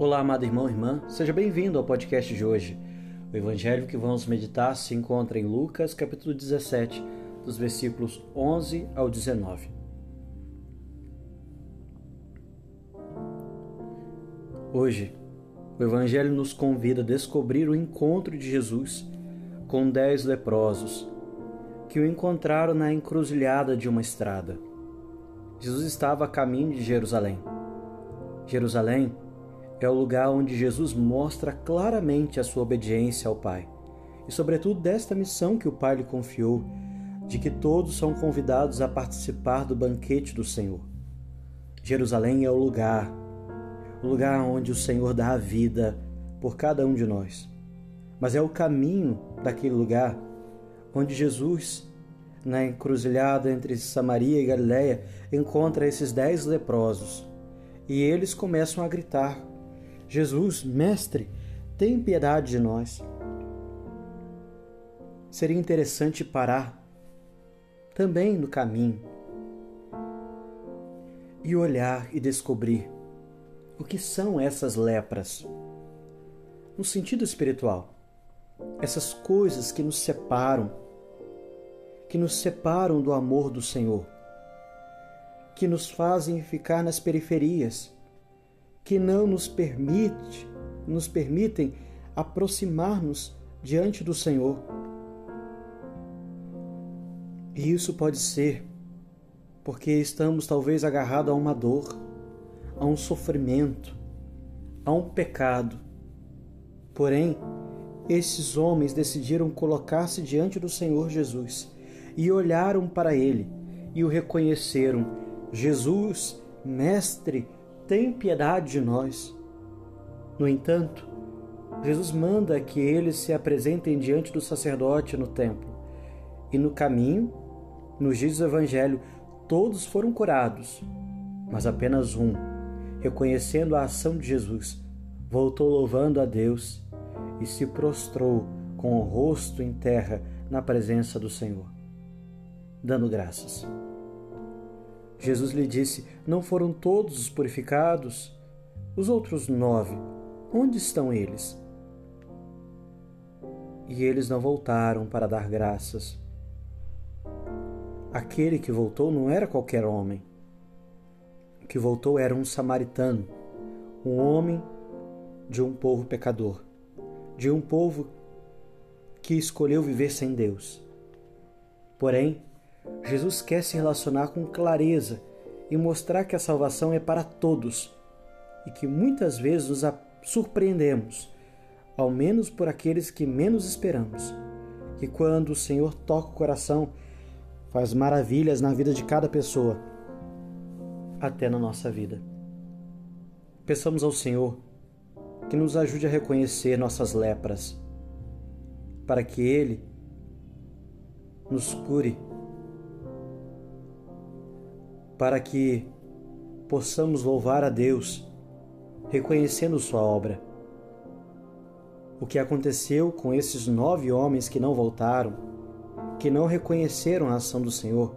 Olá, amado irmão e irmã, seja bem-vindo ao podcast de hoje. O evangelho que vamos meditar se encontra em Lucas, capítulo 17, dos versículos 11 ao 19. Hoje, o evangelho nos convida a descobrir o encontro de Jesus com dez leprosos que o encontraram na encruzilhada de uma estrada. Jesus estava a caminho de Jerusalém. Jerusalém é o lugar onde Jesus mostra claramente a sua obediência ao Pai e, sobretudo, desta missão que o Pai lhe confiou, de que todos são convidados a participar do banquete do Senhor. Jerusalém é o lugar, o lugar onde o Senhor dá a vida por cada um de nós. Mas é o caminho daquele lugar onde Jesus, na encruzilhada entre Samaria e Galiléia, encontra esses dez leprosos e eles começam a gritar: Jesus, Mestre, tem piedade de nós. Seria interessante parar também no caminho e olhar e descobrir o que são essas lepras. No sentido espiritual, essas coisas que nos separam, que nos separam do amor do Senhor, que nos fazem ficar nas periferias que não nos permite, nos permitem aproximar-nos diante do Senhor. E isso pode ser porque estamos talvez agarrados a uma dor, a um sofrimento, a um pecado. Porém, esses homens decidiram colocar-se diante do Senhor Jesus e olharam para ele e o reconheceram: Jesus, Mestre, tem piedade de nós. No entanto, Jesus manda que eles se apresentem diante do sacerdote no templo. E no caminho, nos dias do Evangelho, todos foram curados, mas apenas um, reconhecendo a ação de Jesus, voltou louvando a Deus e se prostrou com o rosto em terra na presença do Senhor, dando graças. Jesus lhe disse: Não foram todos os purificados? Os outros nove, onde estão eles? E eles não voltaram para dar graças. Aquele que voltou não era qualquer homem. O que voltou era um samaritano, um homem de um povo pecador, de um povo que escolheu viver sem Deus. Porém, Jesus quer se relacionar com clareza e mostrar que a salvação é para todos e que muitas vezes nos surpreendemos, ao menos por aqueles que menos esperamos. Que quando o Senhor toca o coração, faz maravilhas na vida de cada pessoa, até na nossa vida. Peçamos ao Senhor que nos ajude a reconhecer nossas lepras, para que Ele nos cure para que possamos louvar a Deus, reconhecendo Sua obra. O que aconteceu com esses nove homens que não voltaram, que não reconheceram a ação do Senhor,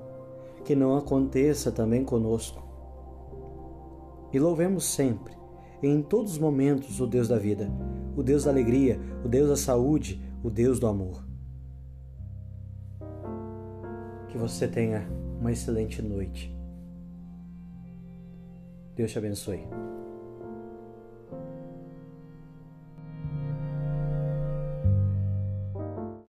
que não aconteça também conosco. E louvemos sempre, em todos os momentos, o Deus da vida, o Deus da alegria, o Deus da saúde, o Deus do amor. Que você tenha uma excelente noite. Deus te abençoe.